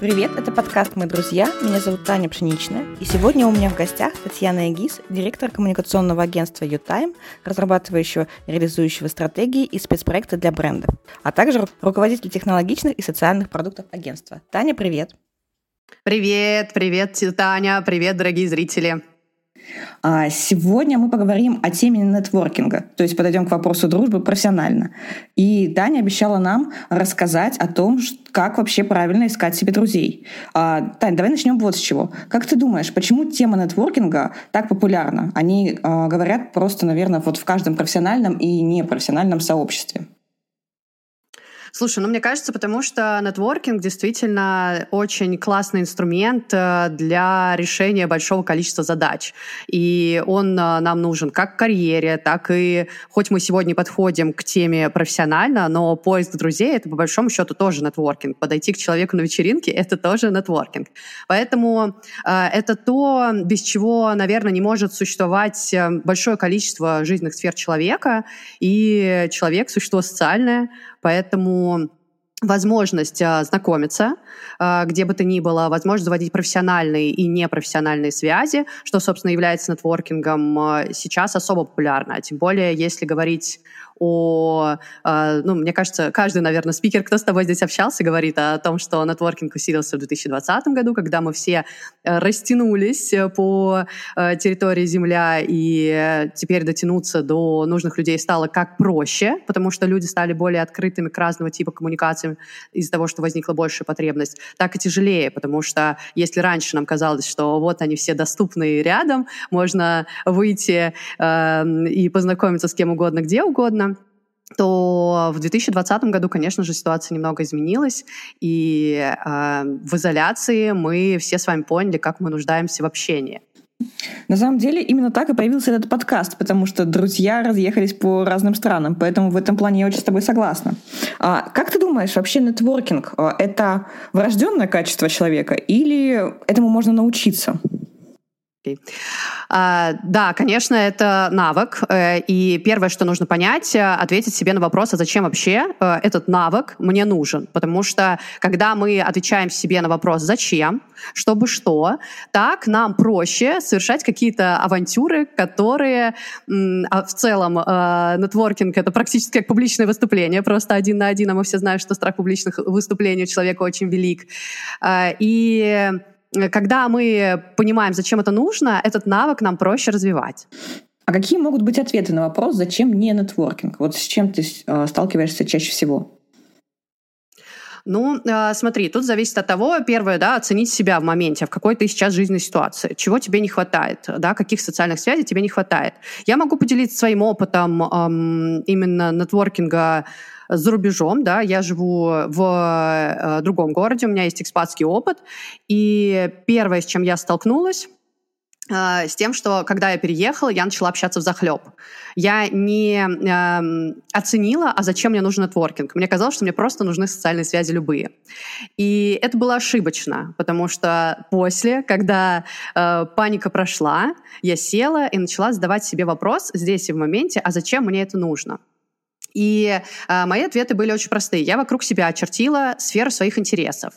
Привет, это подкаст «Мы друзья». Меня зовут Таня Пшеничная. И сегодня у меня в гостях Татьяна Эгис, директор коммуникационного агентства «Ютайм», разрабатывающего и реализующего стратегии и спецпроекты для брендов, а также руководитель технологичных и социальных продуктов агентства. Таня, привет. Привет, привет, Таня, привет, дорогие зрители. А сегодня мы поговорим о теме нетворкинга, то есть подойдем к вопросу дружбы профессионально. И Таня обещала нам рассказать о том, как вообще правильно искать себе друзей. А, Таня, давай начнем вот с чего. Как ты думаешь, почему тема нетворкинга так популярна? Они а, говорят просто, наверное, вот в каждом профессиональном и непрофессиональном сообществе. Слушай, ну мне кажется, потому что нетворкинг действительно очень классный инструмент э, для решения большого количества задач. И он э, нам нужен как в карьере, так и, хоть мы сегодня подходим к теме профессионально, но поиск друзей — это по большому счету тоже нетворкинг. Подойти к человеку на вечеринке — это тоже нетворкинг. Поэтому э, это то, без чего, наверное, не может существовать большое количество жизненных сфер человека, и человек — существо социальное, Поэтому возможность а, знакомиться, а, где бы то ни было, возможность заводить профессиональные и непрофессиональные связи, что, собственно, является нетворкингом, а, сейчас особо популярно. Тем более, если говорить о... Э, ну, мне кажется, каждый, наверное, спикер, кто с тобой здесь общался, говорит о том, что нетворкинг усилился в 2020 году, когда мы все э, растянулись э, по территории Земля, и теперь дотянуться до нужных людей стало как проще, потому что люди стали более открытыми к разного типа коммуникациям из-за того, что возникла большая потребность, так и тяжелее, потому что если раньше нам казалось, что вот они все доступны рядом, можно выйти э, и познакомиться с кем угодно, где угодно, то в 2020 году, конечно же, ситуация немного изменилась, и э, в изоляции мы все с вами поняли, как мы нуждаемся в общении. На самом деле именно так и появился этот подкаст, потому что друзья разъехались по разным странам, поэтому в этом плане я очень с тобой согласна. А как ты думаешь, вообще нетворкинг а, — это врожденное качество человека или этому можно научиться? Okay. А, да, конечно, это навык. Э, и первое, что нужно понять, э, ответить себе на вопрос, а зачем вообще э, этот навык мне нужен? Потому что когда мы отвечаем себе на вопрос «зачем?», чтобы что, так нам проще совершать какие-то авантюры, которые а в целом нетворкинг — это практически как публичное выступление, просто один на один, а мы все знаем, что страх публичных выступлений у человека очень велик. И Э, когда мы понимаем, зачем это нужно, этот навык нам проще развивать. А какие могут быть ответы на вопрос, зачем не нетворкинг? Вот с чем ты э, сталкиваешься чаще всего? Ну, э, смотри, тут зависит от того, первое, да, оценить себя в моменте, в какой ты сейчас жизненной ситуации, чего тебе не хватает, да, каких социальных связей тебе не хватает. Я могу поделиться своим опытом эм, именно нетворкинга за рубежом, да, я живу в э, другом городе, у меня есть экспатский опыт, и первое, с чем я столкнулась, э, с тем, что когда я переехала, я начала общаться в захлеб. Я не э, оценила, а зачем мне нужен нетворкинг. Мне казалось, что мне просто нужны социальные связи любые. И это было ошибочно, потому что после, когда э, паника прошла, я села и начала задавать себе вопрос здесь и в моменте, а зачем мне это нужно? И э, мои ответы были очень простые. Я вокруг себя очертила сферу своих интересов.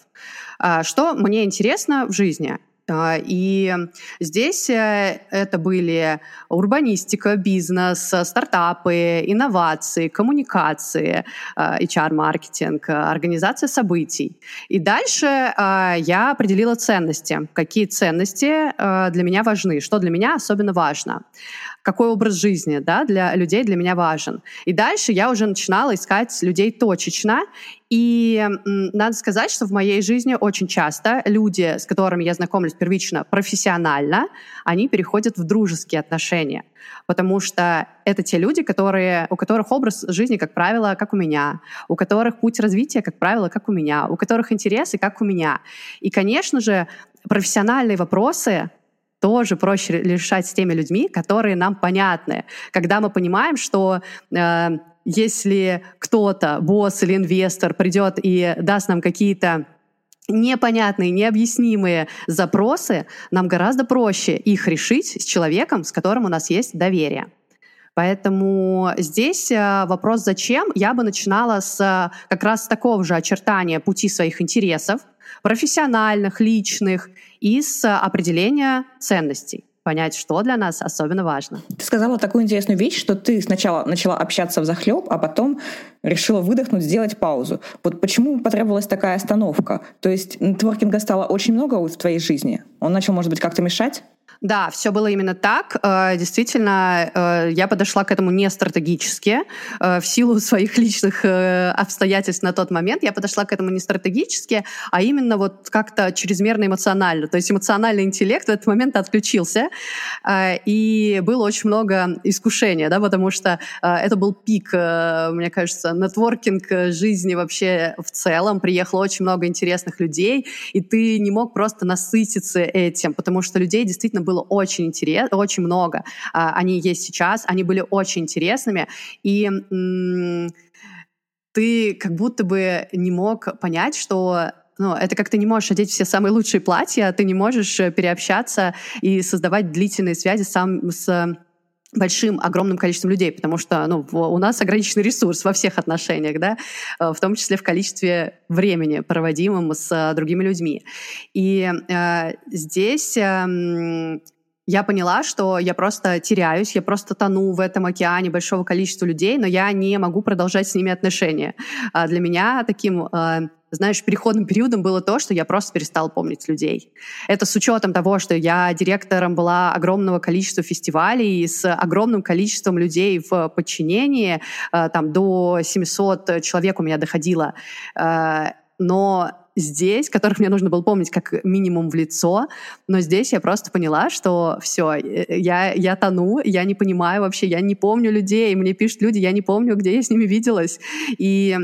Э, что мне интересно в жизни? А, и здесь э, это были урбанистика, бизнес, стартапы, инновации, коммуникации, HR-маркетинг, организация событий. И дальше я определила ценности. Какие ценности для меня важны, что для меня особенно важно какой образ жизни да, для людей для меня важен. И дальше я уже начинала искать людей точечно. И надо сказать, что в моей жизни очень часто люди, с которыми я знакомлюсь первично профессионально, они переходят в дружеские отношения. Потому что это те люди, которые, у которых образ жизни, как правило, как у меня, у которых путь развития, как правило, как у меня, у которых интересы, как у меня. И, конечно же, профессиональные вопросы тоже проще решать с теми людьми, которые нам понятны. Когда мы понимаем, что э, если кто-то, босс или инвестор, придет и даст нам какие-то непонятные, необъяснимые запросы, нам гораздо проще их решить с человеком, с которым у нас есть доверие. Поэтому здесь э, вопрос «зачем?» я бы начинала с как раз такого же очертания пути своих интересов, профессиональных, личных, и с определения ценностей понять, что для нас особенно важно. Ты сказала такую интересную вещь, что ты сначала начала общаться в захлеб, а потом решила выдохнуть, сделать паузу. Вот почему потребовалась такая остановка? То есть нетворкинга стало очень много в твоей жизни? Он начал, может быть, как-то мешать? Да, все было именно так. Э, действительно, э, я подошла к этому не стратегически. Э, в силу своих личных обстоятельств на тот момент я подошла к этому не стратегически, а именно вот как-то чрезмерно эмоционально. То есть эмоциональный интеллект в этот момент отключился, и было очень много искушения, да, потому что это был пик, мне кажется, нетворкинг жизни вообще в целом. Приехало очень много интересных людей, и ты не мог просто насытиться этим, потому что людей действительно было было очень интересно, очень много. А, они есть сейчас, они были очень интересными. И ты как будто бы не мог понять, что ну, это как ты не можешь одеть все самые лучшие платья, ты не можешь э, переобщаться и создавать длительные связи сам с большим, огромным количеством людей, потому что ну, у нас ограниченный ресурс во всех отношениях, да, э, в том числе в количестве времени, проводимым с э, другими людьми. И э, здесь э, я поняла, что я просто теряюсь, я просто тону в этом океане большого количества людей, но я не могу продолжать с ними отношения. А для меня таким э, знаешь, переходным периодом было то, что я просто перестала помнить людей. Это с учетом того, что я директором была огромного количества фестивалей с огромным количеством людей в подчинении, э, там до 700 человек у меня доходило. Но здесь, которых мне нужно было помнить как минимум в лицо, но здесь я просто поняла, что все, э, я, я тону, я не понимаю вообще, я не помню людей, мне пишут люди, я не помню, где я с ними виделась. И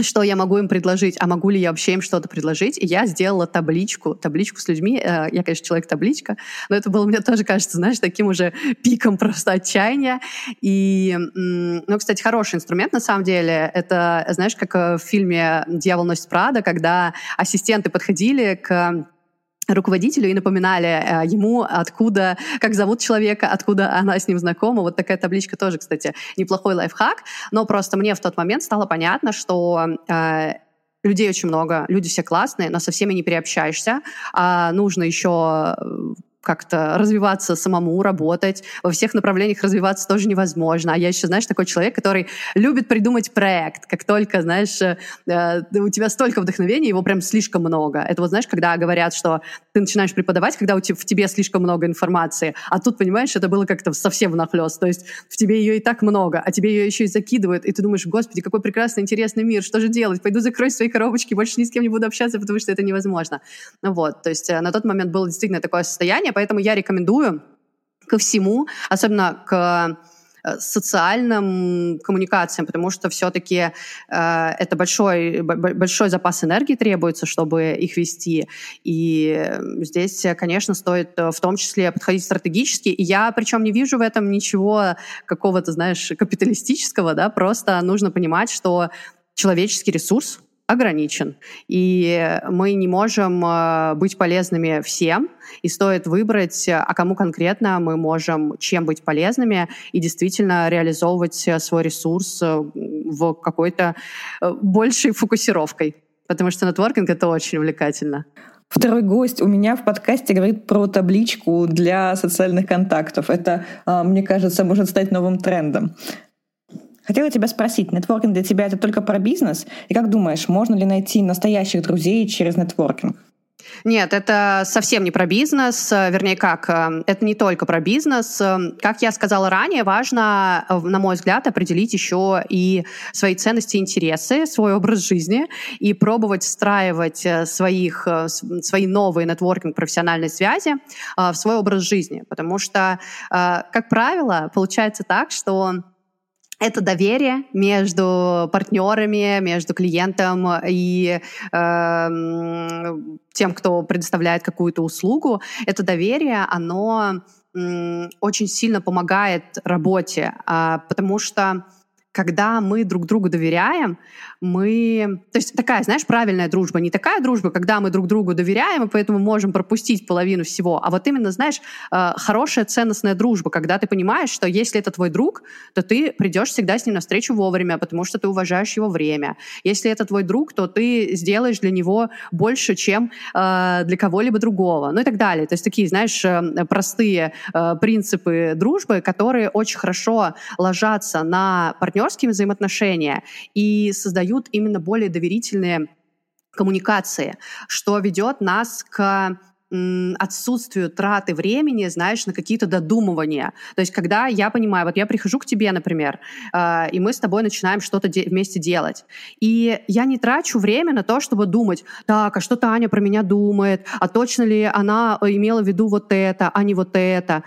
что я могу им предложить, а могу ли я вообще им что-то предложить. И я сделала табличку, табличку с людьми. Э, я, конечно, человек-табличка, но это было, мне тоже кажется, знаешь, таким уже пиком просто отчаяния. И, ну, кстати, хороший инструмент, на самом деле. Это, знаешь, как э, в фильме «Дьявол носит Прада», когда ассистенты подходили к руководителю и напоминали э, ему, откуда, как зовут человека, откуда она с ним знакома. Вот такая табличка тоже, кстати, неплохой лайфхак. Но просто мне в тот момент стало понятно, что э, людей очень много, люди все классные, но со всеми не переобщаешься. А нужно еще как-то развиваться самому, работать. Во всех направлениях развиваться тоже невозможно. А я еще, знаешь, такой человек, который любит придумать проект. Как только, знаешь, э, у тебя столько вдохновения, его прям слишком много. Это вот, знаешь, когда говорят, что ты начинаешь преподавать, когда у тебя, в тебе слишком много информации, а тут, понимаешь, это было как-то совсем внахлёст. То есть в тебе ее и так много, а тебе ее еще и закидывают, и ты думаешь, господи, какой прекрасный, интересный мир, что же делать? Пойду закрою свои коробочки, больше ни с кем не буду общаться, потому что это невозможно. Вот, то есть э, на тот момент было действительно такое состояние, поэтому я рекомендую ко всему, особенно к э, социальным коммуникациям, потому что все-таки э, это большой, большой запас энергии требуется, чтобы их вести. И здесь, конечно, стоит э, в том числе подходить стратегически. И я причем не вижу в этом ничего какого-то, знаешь, капиталистического, да, просто нужно понимать, что человеческий ресурс ограничен. И мы не можем э, быть полезными всем, и стоит выбрать, а кому конкретно мы можем чем быть полезными и действительно реализовывать свой ресурс э, в какой-то э, большей фокусировкой. Потому что нетворкинг — это очень увлекательно. Второй гость у меня в подкасте говорит про табличку для социальных контактов. Это, мне кажется, может стать новым трендом. Хотела тебя спросить, нетворкинг для тебя это только про бизнес? И как думаешь, можно ли найти настоящих друзей через нетворкинг? Нет, это совсем не про бизнес, вернее как, э, это не только про бизнес. Как я сказала ранее, важно, э, на мой взгляд, определить еще и свои ценности интересы, свой образ жизни и пробовать встраивать э, своих, свои новые нетворкинг профессиональные связи в свой образ жизни. Потому что, как правило, получается так, что это доверие между партнерами, между клиентом и э, тем, кто предоставляет какую-то услугу. Это доверие, оно э, очень сильно помогает работе, э, потому что когда мы друг другу доверяем, мы... То есть такая, знаешь, правильная дружба. Не такая дружба, когда мы друг другу доверяем, и поэтому можем пропустить половину всего. А вот именно, знаешь, э, хорошая ценностная дружба, когда ты понимаешь, что если это твой друг, то ты придешь всегда с ним навстречу вовремя, потому что ты уважаешь его время. Если это твой друг, то ты сделаешь для него больше, чем э, для кого-либо другого. Ну и так далее. То есть такие, знаешь, э, простые принципы дружбы, которые очень хорошо ложатся на партнерство партнерские взаимоотношения и создают именно более доверительные коммуникации, что ведет нас к отсутствию траты времени, знаешь, на какие-то додумывания. То есть, когда я понимаю, вот я прихожу к тебе, например, э, и мы с тобой начинаем что-то де- вместе делать, и я не трачу время на то, чтобы думать, так, а что Таня про меня думает, а точно ли она имела в виду вот это, а не вот это.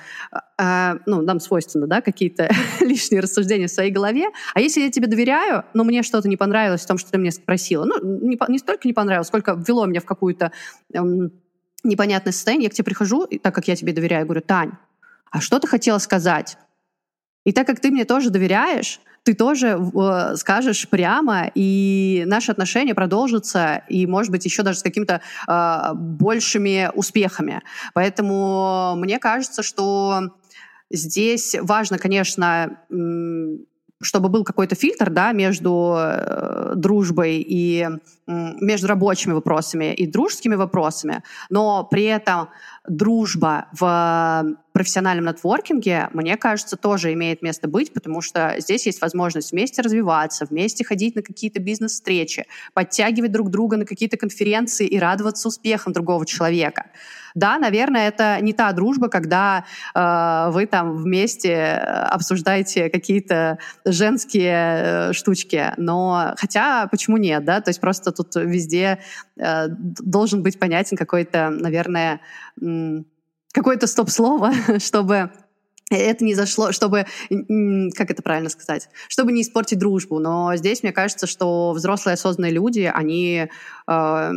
Э, ну, нам свойственно, да, какие-то лишние рассуждения в своей голове. А если я тебе доверяю, но мне что-то не понравилось в том, что ты мне спросила, ну, не, не столько не понравилось, сколько ввело меня в какую-то эм, непонятное состояние, я к тебе прихожу, и так как я тебе доверяю, говорю, Тань, а что ты хотела сказать? И так как ты мне тоже доверяешь, ты тоже э, скажешь прямо, и наши отношения продолжатся, и, может быть, еще даже с какими-то э, большими успехами. Поэтому мне кажется, что здесь важно, конечно, чтобы был какой-то фильтр да, между э, дружбой и между рабочими вопросами и дружескими вопросами, но при этом дружба в профессиональном нетворкинге, мне кажется, тоже имеет место быть, потому что здесь есть возможность вместе развиваться, вместе ходить на какие-то бизнес-встречи, подтягивать друг друга на какие-то конференции и радоваться успехам другого человека. Да, наверное, это не та дружба, когда э, вы там вместе обсуждаете какие-то женские э, штучки, но хотя почему нет, да, то есть просто тут везде э, должен быть понятен какой-то, наверное, какое-то стоп-слово, чтобы это не зашло, чтобы, как это правильно сказать, чтобы не испортить дружбу. Но здесь мне кажется, что взрослые осознанные люди, они э,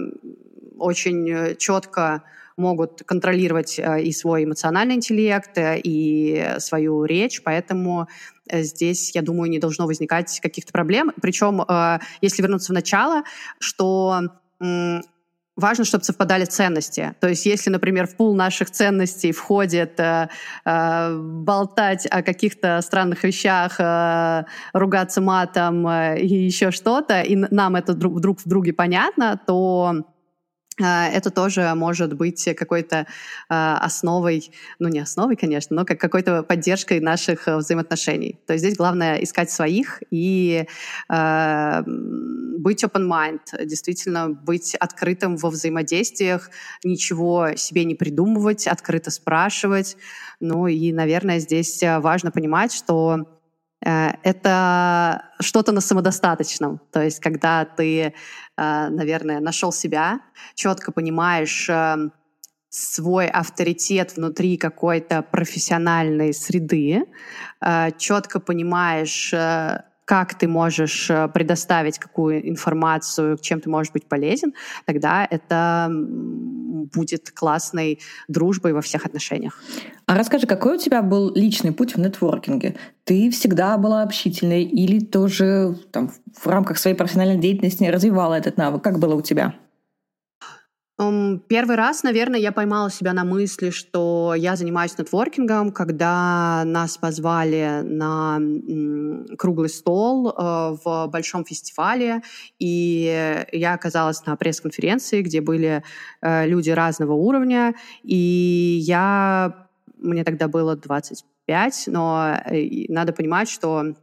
очень четко могут контролировать э, и свой эмоциональный интеллект, э, и свою речь, поэтому э, здесь, я думаю, не должно возникать каких-то проблем. Причем, если вернуться в начало, что важно, чтобы совпадали ценности. То есть, если, например, в пул наших ценностей входит э, э, болтать о каких-то странных вещах, э, ругаться матом э, и еще что-то, и нам это друг, друг в друге понятно, то это тоже может быть какой-то а, основой, ну не основой, конечно, но как какой-то поддержкой наших э, взаимоотношений. То есть здесь главное искать своих и э, быть open mind, действительно быть открытым во взаимодействиях, ничего себе не придумывать, открыто спрашивать. Ну и, наверное, здесь э, важно понимать, что это что-то на самодостаточном. То есть, когда ты, э, наверное, нашел себя, четко понимаешь э, свой авторитет внутри какой-то профессиональной среды, четко понимаешь как ты можешь э, предоставить какую информацию, чем ты можешь быть полезен, тогда это будет классной дружбой во всех отношениях. А расскажи, какой у тебя был личный путь в нетворкинге? Ты всегда была общительной или тоже там, в рамках своей профессиональной деятельности развивала этот навык? Как было у тебя? Первый раз, наверное, я поймала себя на мысли, что я занимаюсь нетворкингом, когда нас позвали на круглый стол э, в большом фестивале, и я оказалась на пресс-конференции, где были э, люди разного уровня, и я... Мне тогда было 25, но э, надо понимать, что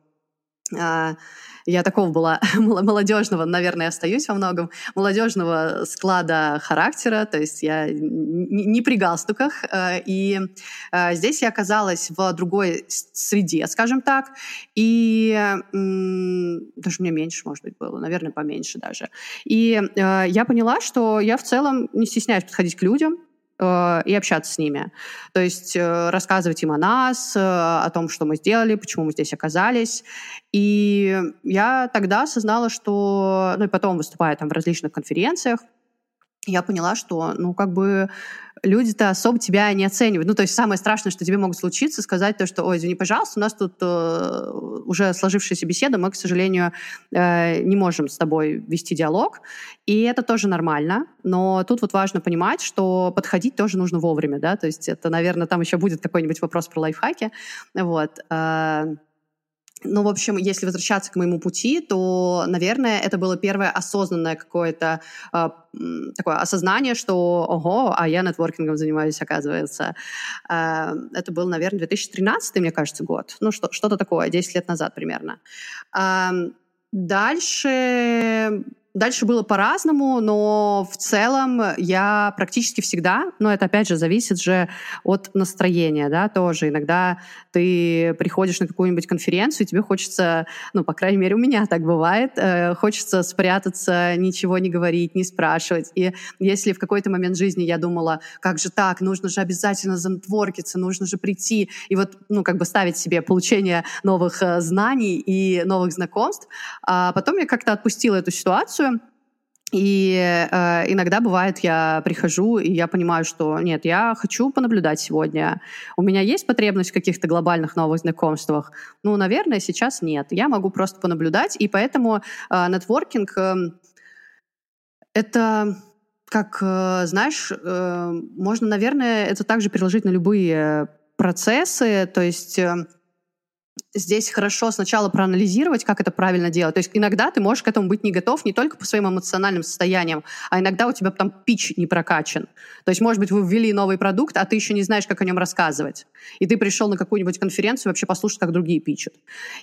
я такого была молодежного, наверное, остаюсь во многом, молодежного склада характера, то есть я не при галстуках. Э, и э, здесь я оказалась в другой среде, скажем так, и даже мне меньше, может быть, было, наверное, поменьше даже. И э, я поняла, что я в целом не стесняюсь подходить к людям, и общаться с ними. То есть э, рассказывать им о нас, э, о том, что мы сделали, почему мы здесь оказались. И я тогда осознала, что... Ну и потом выступая там в различных конференциях, я поняла, что, ну, как бы люди-то особо тебя не оценивают. Ну, то есть самое страшное, что тебе могут случиться, сказать то, что, ой, извини, пожалуйста, у нас тут э, уже сложившаяся беседа, мы, к сожалению, э, не можем с тобой вести диалог, и это тоже нормально, но тут вот важно понимать, что подходить тоже нужно вовремя, да, то есть это, наверное, там еще будет какой-нибудь вопрос про лайфхаки, вот, э, ну, в общем, если возвращаться к моему пути, то, наверное, это было первое осознанное какое-то э, такое осознание, что, ого, а я нетворкингом занимаюсь, оказывается. Э, это был, наверное, 2013, мне кажется, год. Ну, что, что-то такое, 10 лет назад примерно. Э, дальше Дальше было по-разному, но в целом я практически всегда, но это опять же зависит же от настроения, да, тоже. Иногда ты приходишь на какую-нибудь конференцию, и тебе хочется, ну, по крайней мере, у меня так бывает, э, хочется спрятаться, ничего не говорить, не спрашивать. И если в какой-то момент жизни я думала, как же так, нужно же обязательно занетворкиться, нужно же прийти, и вот, ну, как бы ставить себе получение новых э, знаний и новых знакомств, а потом я как-то отпустила эту ситуацию, и э, иногда бывает, я прихожу, и я понимаю, что нет, я хочу понаблюдать сегодня. У меня есть потребность в каких-то глобальных новых знакомствах? Ну, наверное, сейчас нет. Я могу просто понаблюдать, и поэтому э, нетворкинг э, это как, э, знаешь, э, можно, наверное, это также переложить на любые процессы, то есть... Э, здесь хорошо сначала проанализировать, как это правильно делать. То есть иногда ты можешь к этому быть не готов не только по своим эмоциональным состояниям, а иногда у тебя там пич не прокачан. То есть, может быть, вы ввели новый продукт, а ты еще не знаешь, как о нем рассказывать. И ты пришел на какую-нибудь конференцию вообще послушать, как другие пичат.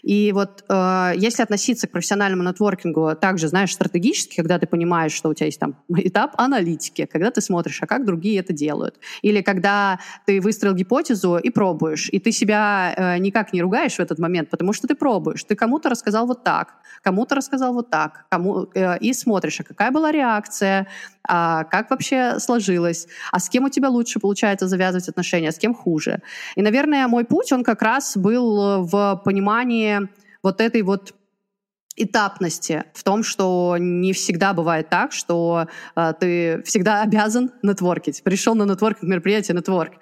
И вот э, если относиться к профессиональному нетворкингу также, знаешь, стратегически, когда ты понимаешь, что у тебя есть там этап аналитики, когда ты смотришь, а как другие это делают. Или когда ты выстроил гипотезу и пробуешь, и ты себя э, никак не ругаешь в этот момент, потому что ты пробуешь. Ты кому-то рассказал вот так, кому-то рассказал вот так, кому, э, и смотришь, а какая была реакция, а как вообще сложилось, а с кем у тебя лучше получается завязывать отношения, а с кем хуже. И, наверное, мой путь, он как раз был в понимании вот этой вот этапности в том, что не всегда бывает так, что э, ты всегда обязан нетворкить. Пришел на нетворкинг мероприятие, нетворк.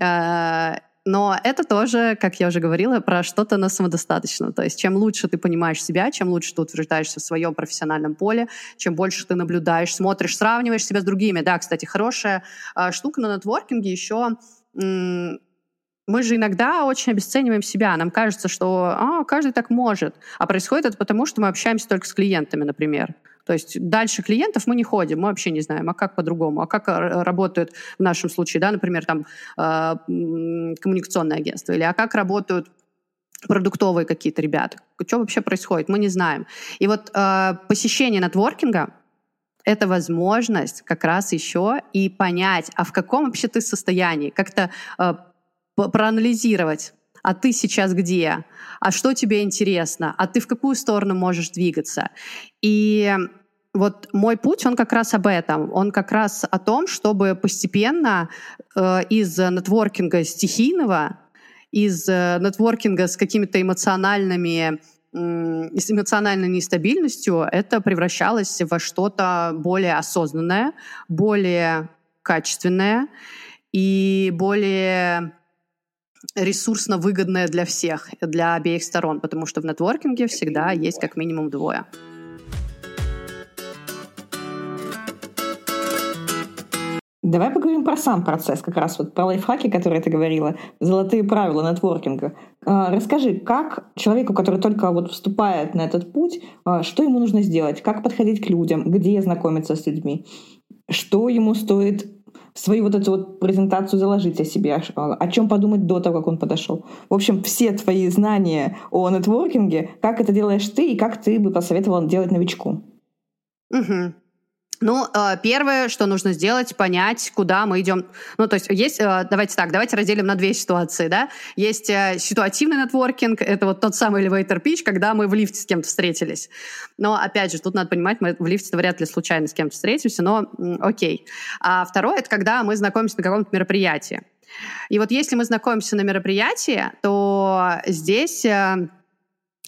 Э, но это тоже, как я уже говорила, про что-то на самодостаточно. То есть чем лучше ты понимаешь себя, чем лучше ты утверждаешься в своем профессиональном поле, чем больше ты наблюдаешь, смотришь, сравниваешь себя с другими. Да, кстати, хорошая э, штука на нетворкинге еще мы же иногда очень обесцениваем себя. Нам кажется, что а, каждый так может. А происходит это потому, что мы общаемся только с клиентами, например. То есть дальше клиентов мы не ходим, мы вообще не знаем, а как по-другому, а как работают в нашем случае, да, например, там э, коммуникационное агентство, или а как работают продуктовые какие-то ребята. Что вообще происходит, мы не знаем. И вот э, посещение нетворкинга — это возможность как раз еще и понять, а в каком вообще ты состоянии, как-то э, проанализировать, а ты сейчас где, а что тебе интересно, а ты в какую сторону можешь двигаться. И вот мой путь, он как раз об этом. Он как раз о том, чтобы постепенно э, из нетворкинга стихийного, из э, нетворкинга с какими-то эмоциональными с эмоциональной нестабильностью это превращалось во что-то более осознанное, более качественное и более ресурсно выгодное для всех, для обеих сторон, потому что в нетворкинге всегда есть как минимум двое. Давай поговорим про сам процесс, как раз вот про лайфхаки, которые ты говорила, золотые правила нетворкинга. А, расскажи, как человеку, который только вот вступает на этот путь, а, что ему нужно сделать, как подходить к людям, где знакомиться с людьми, что ему стоит свою вот эту вот презентацию заложить о себе, о чем подумать до того, как он подошел. В общем, все твои знания о нетворкинге, как это делаешь ты и как ты бы посоветовал делать новичку. Угу. Ну, э, первое, что нужно сделать, понять, куда мы идем. Ну, то есть есть, э, давайте так, давайте разделим на две ситуации, да. Есть э, ситуативный нетворкинг, это вот тот самый elevator pitch, когда мы в лифте с кем-то встретились. Но, опять же, тут надо понимать, мы в лифте вряд ли случайно с кем-то встретимся, но окей. А второе, это когда мы знакомимся на каком-то мероприятии. И вот если мы знакомимся на мероприятии, то здесь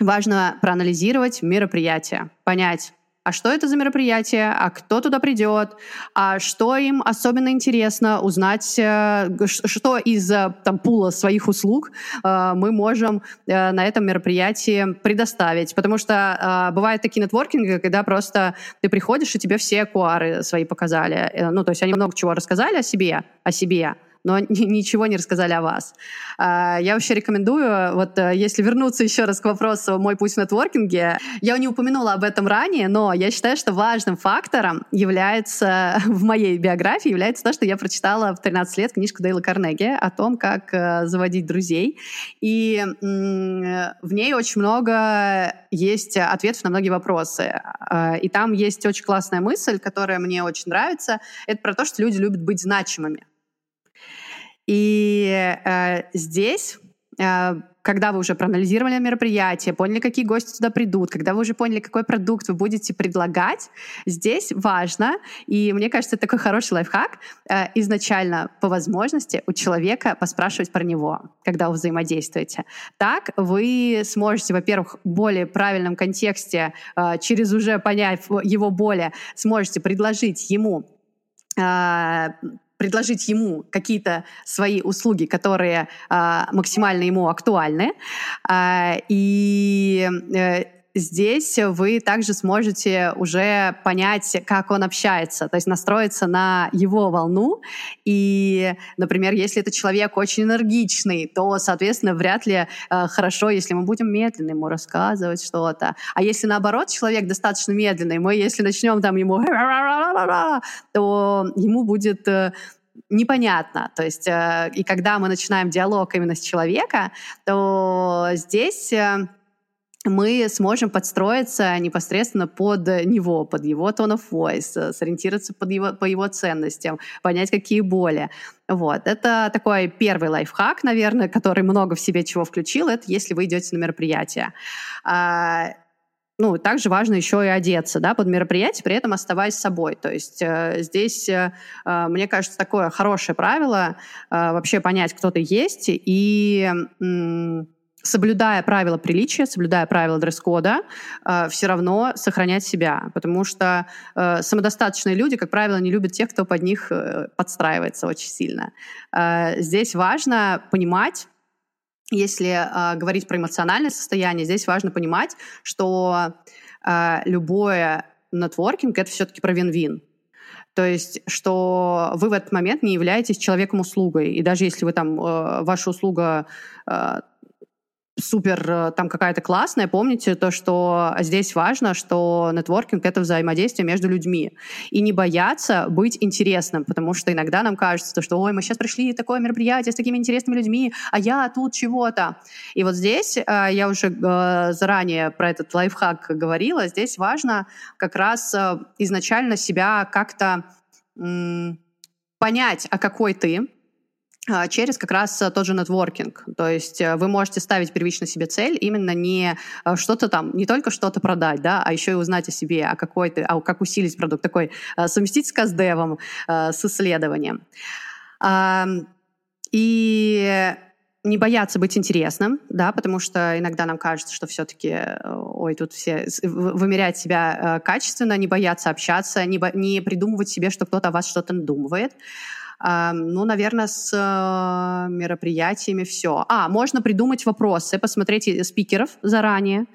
важно проанализировать мероприятие, понять, а что это за мероприятие, а кто туда придет, а что им особенно интересно узнать, э, что из э, там, пула своих услуг э, мы можем на этом мероприятии предоставить. Потому что бывают такие нетворкинги, когда просто ты приходишь, и тебе все куары свои показали. Ну, то есть они много чего рассказали о себе, о себе, но ничего не рассказали о вас. А, я вообще рекомендую, вот э, если вернуться еще раз к вопросу «Мой путь в нетворкинге», я не упомянула об этом ранее, но я считаю, что важным фактором является в моей биографии является то, что я прочитала в 13 лет книжку Дейла Карнеги о том, как э, заводить друзей. И в ней очень много есть ответов на многие вопросы. А, и там есть очень классная мысль, которая мне очень нравится. Это про то, что люди любят быть значимыми. И э, здесь э, когда вы уже проанализировали мероприятие, поняли, какие гости туда придут, когда вы уже поняли, какой продукт вы будете предлагать, здесь важно, и мне кажется, это такой хороший лайфхак, э, изначально по возможности у человека поспрашивать про него, когда вы взаимодействуете. Так вы сможете, во-первых, в более правильном контексте, э, через уже понять его боли, сможете предложить ему предложить ему какие-то свои услуги, которые э, максимально ему актуальны. Э, и э, здесь вы также сможете уже понять, как он общается, то есть настроиться на его волну. И, например, если это человек очень энергичный, то, соответственно, вряд ли э, хорошо, если мы будем медленно ему рассказывать что-то. А если наоборот человек достаточно медленный, мы если начнем там ему то ему будет э, непонятно. То есть, э, и когда мы начинаем диалог именно с человека, то здесь э, мы сможем подстроиться непосредственно под него, под его tone of voice, сориентироваться под его, по его ценностям, понять, какие боли. Вот. Это такой первый лайфхак, наверное, который много в себе чего включил. Это если вы идете на мероприятие. А, ну, также важно еще и одеться, да, под мероприятие, при этом оставаясь собой. То есть э, здесь, э, э мне кажется, такое хорошее правило э, вообще понять, кто ты есть, и э, соблюдая правила приличия, соблюдая правила дресс-кода, э, все равно сохранять себя, потому что э, самодостаточные люди, как правило, не любят тех, кто под них э, подстраивается очень сильно. Э, здесь важно понимать, если э, говорить про эмоциональное состояние, здесь важно понимать, что э, любое нетворкинг — это все-таки про вин-вин. То есть, что вы в этот момент не являетесь человеком-услугой. И даже если вы там, э, ваша услуга э, супер э, там какая-то классная, помните то, что здесь важно, что нетворкинг — это взаимодействие между людьми. И не бояться быть интересным, потому что иногда нам кажется, что ой, мы сейчас пришли такое мероприятие с такими интересными людьми, а я тут чего-то. И вот здесь, э, я уже э, заранее про этот лайфхак говорила, здесь важно как раз изначально себя как-то понять, а какой ты, через как раз э, тот же нетворкинг. То есть э, вы можете ставить первично себе цель именно не э, что-то там, не только что-то продать, да, а еще и узнать о себе, а какой ты, а как усилить продукт, такой совместить с каздевом, с исследованием. И не бояться быть интересным, да, потому что иногда нам кажется, что все-таки, ой, тут все вымерять себя качественно, не бояться общаться, не, бо, не придумывать себе, что кто-то о вас что-то надумывает. Ну, наверное, с э, мероприятиями все. А, можно придумать вопросы, посмотреть спикеров заранее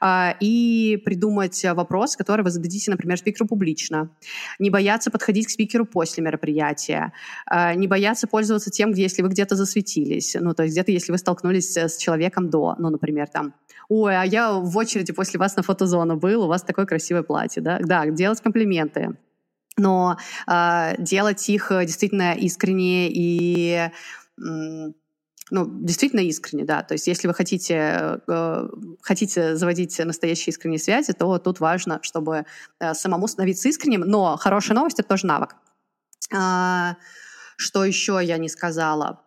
а, и придумать вопрос, который вы зададите, например, спикеру публично. Не бояться подходить к спикеру после мероприятия. А, не бояться пользоваться тем, где, если вы где-то засветились. Ну, то есть где-то, если вы столкнулись с человеком до, ну, например, там, ой, а я в очереди после вас на фотозону был, у вас такое красивое платье, да? Да, делать комплименты но э, делать их э, действительно искренне и ну, действительно искренне, да. То есть если вы хотите, э, хотите заводить настоящие искренние связи, то тут важно, чтобы э, самому становиться искренним. Но хорошая новость — это тоже навык. А, что еще я не сказала?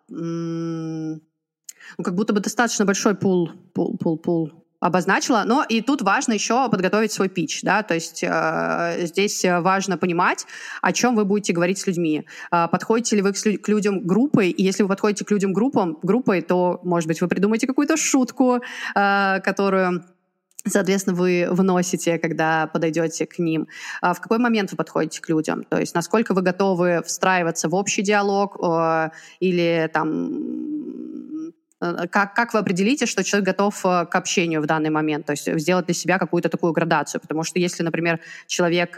ну, как будто бы достаточно большой пул, пул, пул, пул обозначила. Но и тут важно еще подготовить свой пич, да, то есть э, здесь важно понимать, о чем вы будете говорить с людьми. Э, подходите ли вы к, к людям группой, и если вы подходите к людям группам, группой, то, может быть, вы придумаете какую-то шутку, э, которую соответственно, вы вносите, когда подойдете к ним. А в какой момент вы подходите к людям? То есть насколько вы готовы встраиваться в общий диалог э, или там как, как вы определите, что человек готов э, к общению в данный момент? То есть сделать для себя какую-то такую градацию. Потому что если, например, человек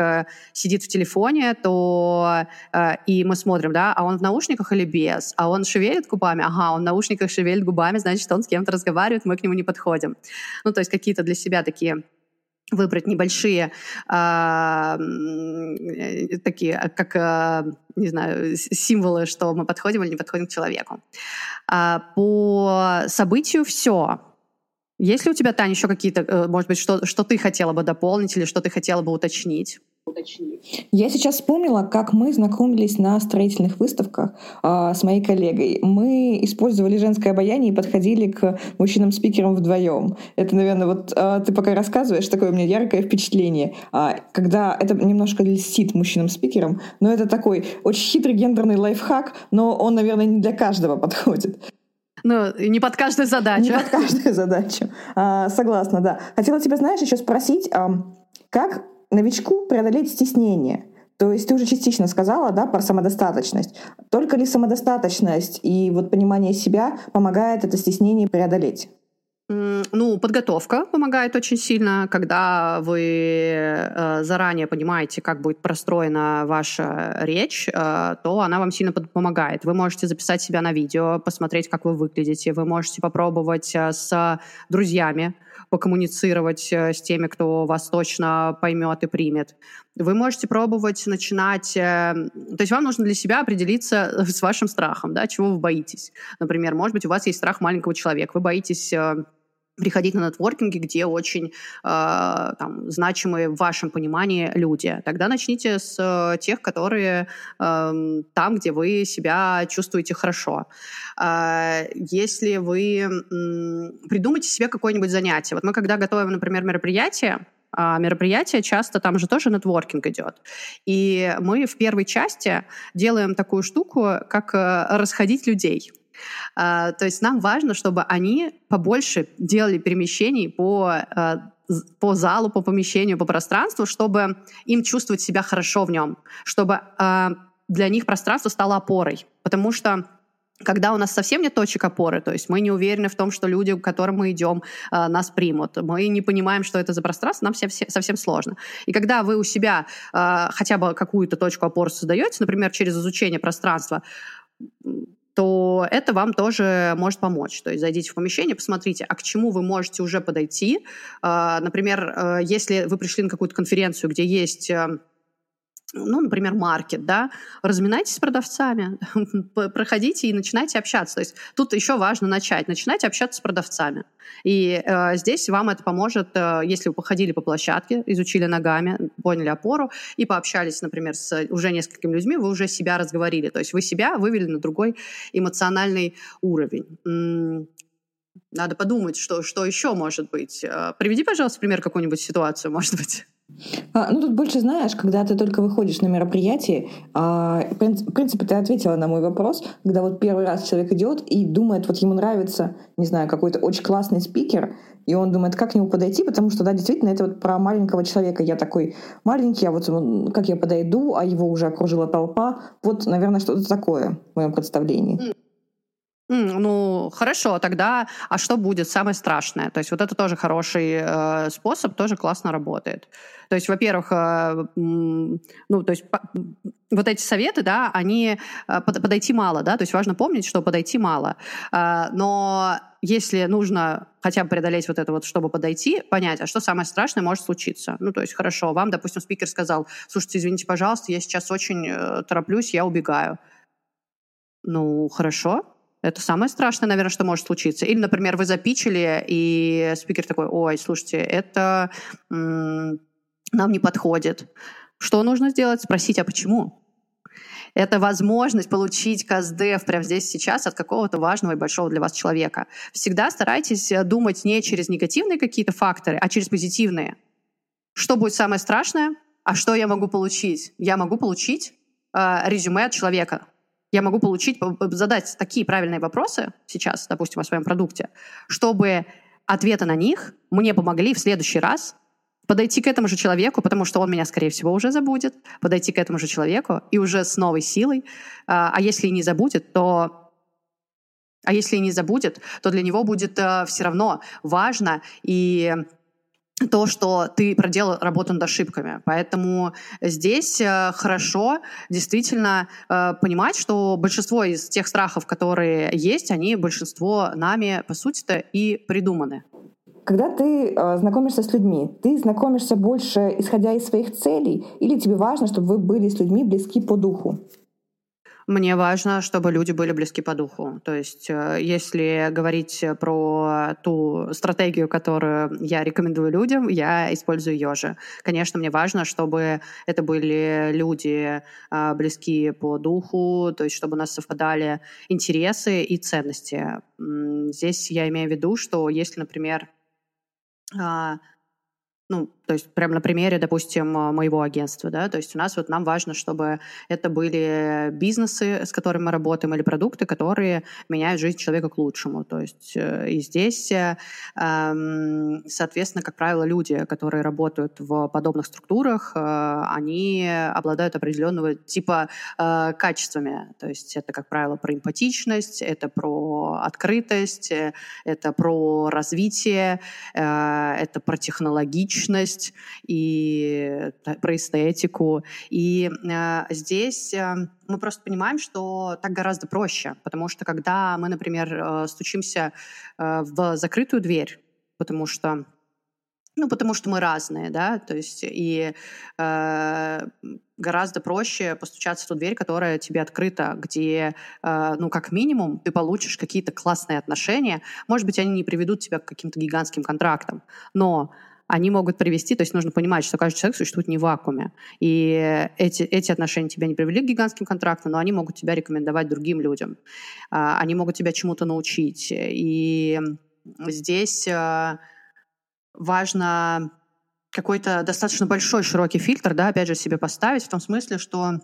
сидит в телефоне, то и мы смотрим, да, а он в наушниках или без? А он шевелит губами? Ага, он в наушниках шевелит губами, значит, он с кем-то разговаривает, мы к нему не подходим. Ну, то есть какие-то для себя такие выбрать небольшие а, э, такие, как, а, не знаю, символы, что мы подходим или не подходим к человеку. А, по событию все. Есть ли у тебя, Таня, еще какие-то, э, может быть, что, что ты хотела бы дополнить или что ты хотела бы уточнить? Уточнить. Я сейчас вспомнила, как мы знакомились на строительных выставках э, с моей коллегой. Мы использовали женское обаяние и подходили к мужчинам-спикерам вдвоем. Это, наверное, вот э, ты пока рассказываешь, такое у меня яркое впечатление. Э, когда это немножко льстит мужчинам-спикерам, но это такой очень хитрый гендерный лайфхак, но он, наверное, не для каждого подходит. Ну, не под каждую задачу. Не под каждую задачу. А, согласна, да. Хотела тебя, знаешь, еще спросить, а, как новичку преодолеть стеснение. То есть ты уже частично сказала, да, про самодостаточность. Только ли самодостаточность и вот понимание себя помогает это стеснение преодолеть? Ну, подготовка помогает очень сильно, когда вы э, заранее понимаете, как будет простроена ваша речь, э, то она вам сильно помогает. Вы можете записать себя на видео, посмотреть, как вы выглядите. Вы можете попробовать э, с друзьями покоммуницировать э, с теми, кто вас точно поймет и примет. Вы можете пробовать начинать... Э, то есть вам нужно для себя определиться с вашим страхом, да, чего вы боитесь. Например, может быть, у вас есть страх маленького человека. Вы боитесь э, приходить на нетворкинги, где очень э, там, значимые в вашем понимании люди. Тогда начните с э, тех, которые э, там, где вы себя чувствуете хорошо. Э, если вы э, придумайте себе какое-нибудь занятие. Вот мы когда готовим, например, мероприятие, а мероприятие часто там же тоже нетворкинг идет. И мы в первой части делаем такую штуку, как э, расходить людей. А, то есть нам важно, чтобы они побольше делали перемещений по а, по залу, по помещению, по пространству, чтобы им чувствовать себя хорошо в нем, чтобы э, для них пространство стало опорой. Потому что когда у нас совсем нет точек опоры, то есть мы не уверены в том, что люди, к которым мы идем, э, нас примут, мы не понимаем, что это за пространство, нам совсем, совсем сложно. И когда вы у себя э, хотя бы какую-то точку опоры создаете, например, через изучение пространства, то это вам тоже может помочь. То есть зайдите в помещение, посмотрите, а к чему вы можете уже подойти. А, например, э, если вы пришли на какую-то конференцию, где есть э, ну, например, маркет, да, разминайтесь с продавцами, проходите и начинайте общаться. То есть тут еще важно начать, начинайте общаться с продавцами. И э, здесь вам это поможет, э, если вы походили по площадке, изучили ногами, поняли опору и пообщались, например, с уже несколькими людьми, вы уже себя разговорили. То есть вы себя вывели на другой эмоциональный уровень. Надо подумать, что, что еще может быть. Э, приведи, пожалуйста, пример какую-нибудь ситуацию, может быть. А, ну, тут больше знаешь, когда ты только выходишь на мероприятие, а, в принципе, ты ответила на мой вопрос, когда вот первый раз человек идет и думает, вот ему нравится, не знаю, какой-то очень классный спикер, и он думает, как к нему подойти, потому что, да, действительно, это вот про маленького человека. Я такой маленький, а вот как я подойду, а его уже окружила толпа. Вот, наверное, что-то такое в моем представлении. Ну, хорошо, тогда, а что будет самое страшное? То есть вот это тоже хороший э, способ, тоже классно работает. То есть, во-первых, э, ну, то есть по, вот эти советы, да, они э, под, подойти мало, да, то есть важно помнить, что подойти мало. Э, но если нужно хотя бы преодолеть вот это вот, чтобы подойти, понять, а что самое страшное может случиться. Ну, то есть, хорошо, вам, допустим, спикер сказал, слушайте, извините, пожалуйста, я сейчас очень э, тороплюсь, я убегаю. Ну, хорошо, это самое страшное, наверное, что может случиться. Или, например, вы запичили, и спикер такой, ой, слушайте, это м- нам не подходит. Что нужно сделать? Спросить, а почему? Это возможность получить КСДФ прямо здесь сейчас от какого-то важного и большого для вас человека. Всегда старайтесь э, думать не через негативные какие-то факторы, а через позитивные. Что будет самое страшное? А что я могу получить? Я могу получить э, резюме от человека, я могу получить, задать такие правильные вопросы сейчас, допустим, о своем продукте, чтобы ответы на них мне помогли в следующий раз подойти к этому же человеку, потому что он меня, скорее всего, уже забудет, подойти к этому же человеку и уже с новой силой, а, а если и не забудет, то а если и не забудет, то для него будет э, все равно важно и то, что ты проделал работу над ошибками. Поэтому здесь э, хорошо действительно э, понимать, что большинство из тех страхов, которые есть, они большинство нами, по сути-то, и придуманы. Когда ты э, знакомишься с людьми, ты знакомишься больше исходя из своих целей, или тебе важно, чтобы вы были с людьми близки по духу? Мне важно, чтобы люди были близки по духу. То есть, э, если говорить про ту стратегию, которую я рекомендую людям, я использую ее же. Конечно, мне важно, чтобы это были люди э, близкие по духу, то есть, чтобы у нас совпадали интересы и ценности. Здесь я имею в виду, что если, например, а, ну, то есть прямо на примере, допустим, а, моего агентства, да, то есть у нас вот нам важно, чтобы это были бизнесы, с которыми мы работаем, или продукты, которые меняют жизнь человека к лучшему. То есть э, и здесь, э, эм, соответственно, как правило, люди, которые работают в подобных структурах, э, они обладают определенного типа качествами. То есть это, как правило, про эмпатичность, это про открытость, это про развитие, это про технологичность, личность, и про эстетику. И э, здесь э, мы просто понимаем, что так гораздо проще, потому что когда мы, например, э, стучимся э, в закрытую дверь, потому что ну, потому что мы разные, да, то есть и э, гораздо проще постучаться в ту дверь, которая тебе открыта, где, э, ну, как минимум, ты получишь какие-то классные отношения. Может быть, они не приведут тебя к каким-то гигантским контрактам, но они могут привести, то есть нужно понимать, что каждый человек существует не в вакууме. И эти, эти отношения тебя не привели к гигантским контрактам, но они могут тебя рекомендовать другим людям. А, они могут тебя чему-то научить. И здесь а, важно какой-то достаточно большой, широкий фильтр, да, опять же, себе поставить, в том смысле, что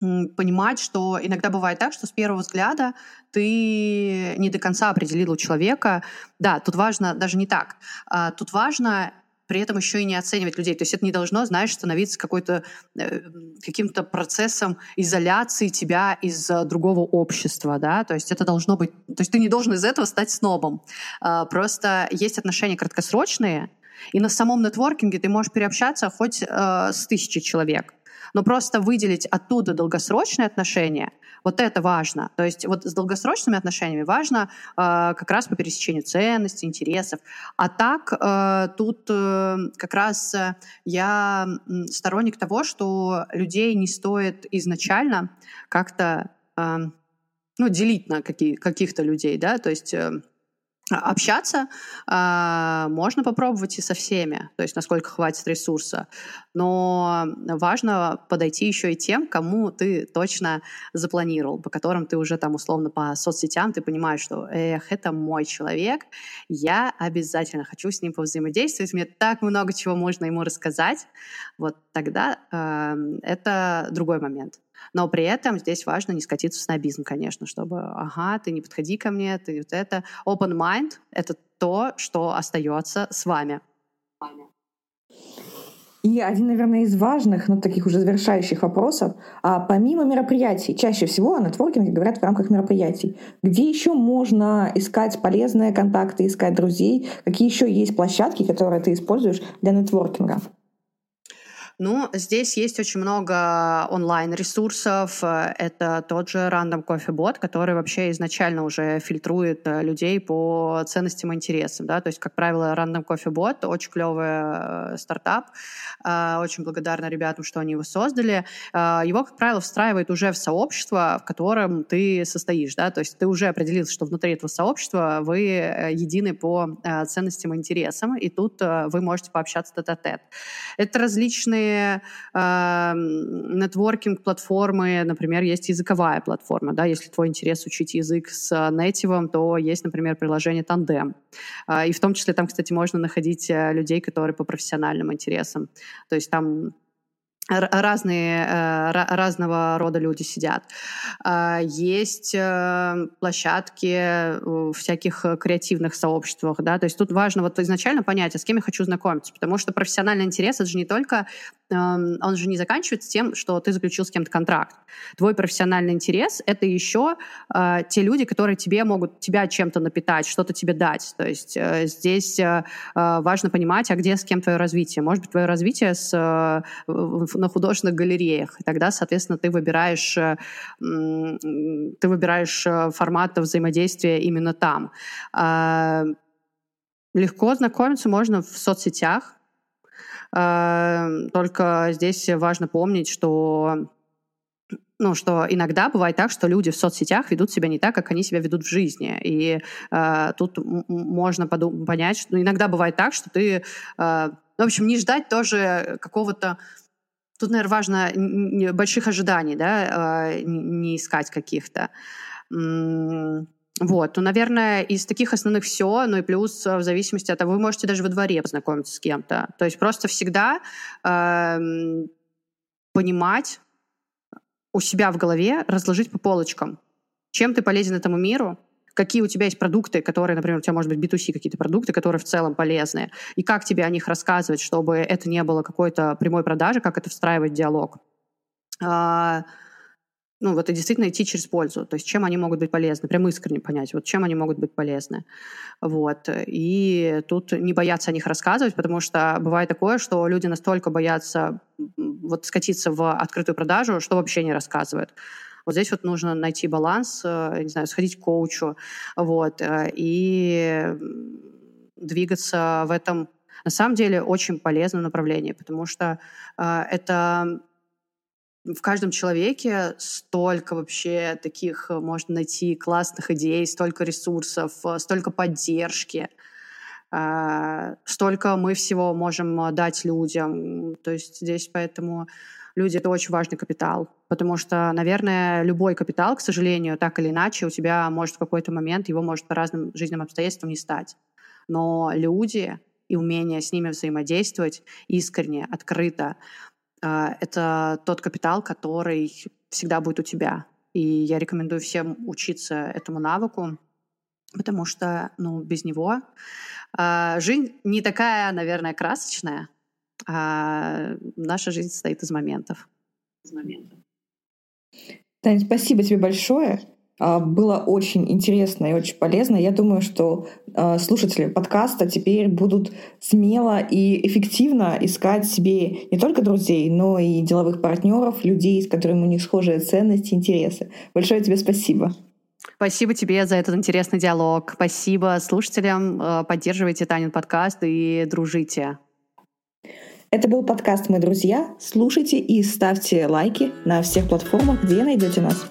понимать, что иногда бывает так, что с первого взгляда ты не до конца определил у человека. Да, тут важно даже не так. А, тут важно при этом еще и не оценивать людей. То есть это не должно, знаешь, становиться какой-то э, каким-то процессом изоляции тебя из другого общества, да. То есть это должно быть. То есть ты не должен из этого стать снобом. А, просто есть отношения краткосрочные, и на самом нетворкинге ты можешь переобщаться хоть э, с тысячей человек но просто выделить оттуда долгосрочные отношения, вот это важно. То есть вот с долгосрочными отношениями важно э, как раз по пересечению ценностей, интересов. А так э, тут э, как раз э, я сторонник того, что людей не стоит изначально как-то э, ну, делить на какие, каких-то людей, да, то есть э, общаться э, можно попробовать и со всеми, то есть насколько хватит ресурса. Но важно подойти еще и тем, кому ты точно запланировал, по которым ты уже там условно по соцсетям ты понимаешь, что эх, это мой человек, я обязательно хочу с ним повзаимодействовать, мне так много чего можно ему рассказать. Вот тогда э, это другой момент. Но при этом здесь важно не скатиться в снобизм, конечно, чтобы, ага, ты не подходи ко мне, ты вот это. Open mind — это то, что остается с вами. И один, наверное, из важных, ну, таких уже завершающих вопросов, а помимо мероприятий, чаще всего о нетворкинге говорят в рамках мероприятий, где еще можно искать полезные контакты, искать друзей, какие еще есть площадки, которые ты используешь для нетворкинга? Ну, здесь есть очень много онлайн-ресурсов. Это тот же Random Coffee Bot, который вообще изначально уже фильтрует э, людей по ценностям и интересам. Да? То есть, как правило, Random Coffee Bot очень клевый э, стартап. Э, очень благодарна ребятам, что они его создали. Его, как правило, встраивает уже в сообщество, в котором ты состоишь. Да? То есть ты уже определился, что внутри этого сообщества вы едины по ценностям и интересам, и тут вы можете пообщаться тет-а-тет. Это различные разные нетворкинг-платформы, например, есть языковая платформа, да, если твой интерес учить язык с нейтивом, то есть, например, приложение Tandem. Э, и в том числе там, кстати, можно находить э, людей, которые по профессиональным интересам. То есть там разные, э, разного рода люди сидят. А, есть э, площадки в всяких креативных сообществах, да, то есть тут важно вот изначально понять, а с кем я хочу знакомиться, потому что профессиональный интерес — это же не только, эм, он же не заканчивается тем, что ты заключил с кем-то контракт. Твой профессиональный интерес — это еще э, те люди, которые тебе могут тебя чем-то напитать, что-то тебе дать. То есть здесь важно понимать, а где с кем твое развитие. Может быть, твое развитие с на художественных галереях. И тогда, соответственно, ты выбираешь, э, ты выбираешь э, формат взаимодействия именно там. А, легко знакомиться можно в соцсетях, только здесь важно помнить, что ну, что иногда бывает так, что люди в соцсетях ведут себя не так, как они себя ведут в жизни. И э, тут можно понять, что ну, иногда бывает так, что ты, э, ну, в общем, не ждать тоже какого-то Тут, наверное, важно больших ожиданий, да, а, не искать каких-то. Вот, ну, наверное, из таких основных все, ну и плюс в зависимости от того, вы можете даже во дворе познакомиться с кем-то. То есть просто всегда э, понимать у себя в голове, разложить по полочкам, чем ты полезен этому миру, какие у тебя есть продукты, которые, например, у тебя, может быть, B2C какие-то продукты, которые в целом полезны, и как тебе о них рассказывать, чтобы это не было какой-то прямой продажи, как это встраивать в диалог. А, ну, вот и действительно идти через пользу, то есть чем они могут быть полезны, прям искренне понять, вот чем они могут быть полезны. Вот. И тут не бояться о них рассказывать, потому что бывает такое, что люди настолько боятся вот скатиться в открытую продажу, что вообще не рассказывают. Вот здесь вот нужно найти баланс, э, не знаю, сходить к коучу, вот, э, и двигаться в этом, на самом деле, очень полезном направлении, потому что э, это в каждом человеке столько вообще таких можно найти классных идей, столько ресурсов, столько поддержки, столько мы всего можем дать людям. То есть здесь поэтому люди — это очень важный капитал, потому что, наверное, любой капитал, к сожалению, так или иначе, у тебя может в какой-то момент, его может по разным жизненным обстоятельствам не стать. Но люди и умение с ними взаимодействовать искренне, открыто, э, это тот капитал, который всегда будет у тебя. И я рекомендую всем учиться этому навыку, потому что ну, без него э, жизнь не такая, наверное, красочная, а наша жизнь состоит из моментов. Из моментов. Таня, спасибо тебе большое. А, было очень интересно и очень полезно. Я думаю, что а, слушатели подкаста теперь будут смело и эффективно искать себе не только друзей, но и деловых партнеров, людей, с которыми у них схожие ценности, интересы. Большое тебе спасибо. Спасибо тебе за этот интересный диалог. Спасибо слушателям. А, поддерживайте Танин подкаст и дружите. Это был подкаст «Мы друзья». Слушайте и ставьте лайки на всех платформах, где найдете нас.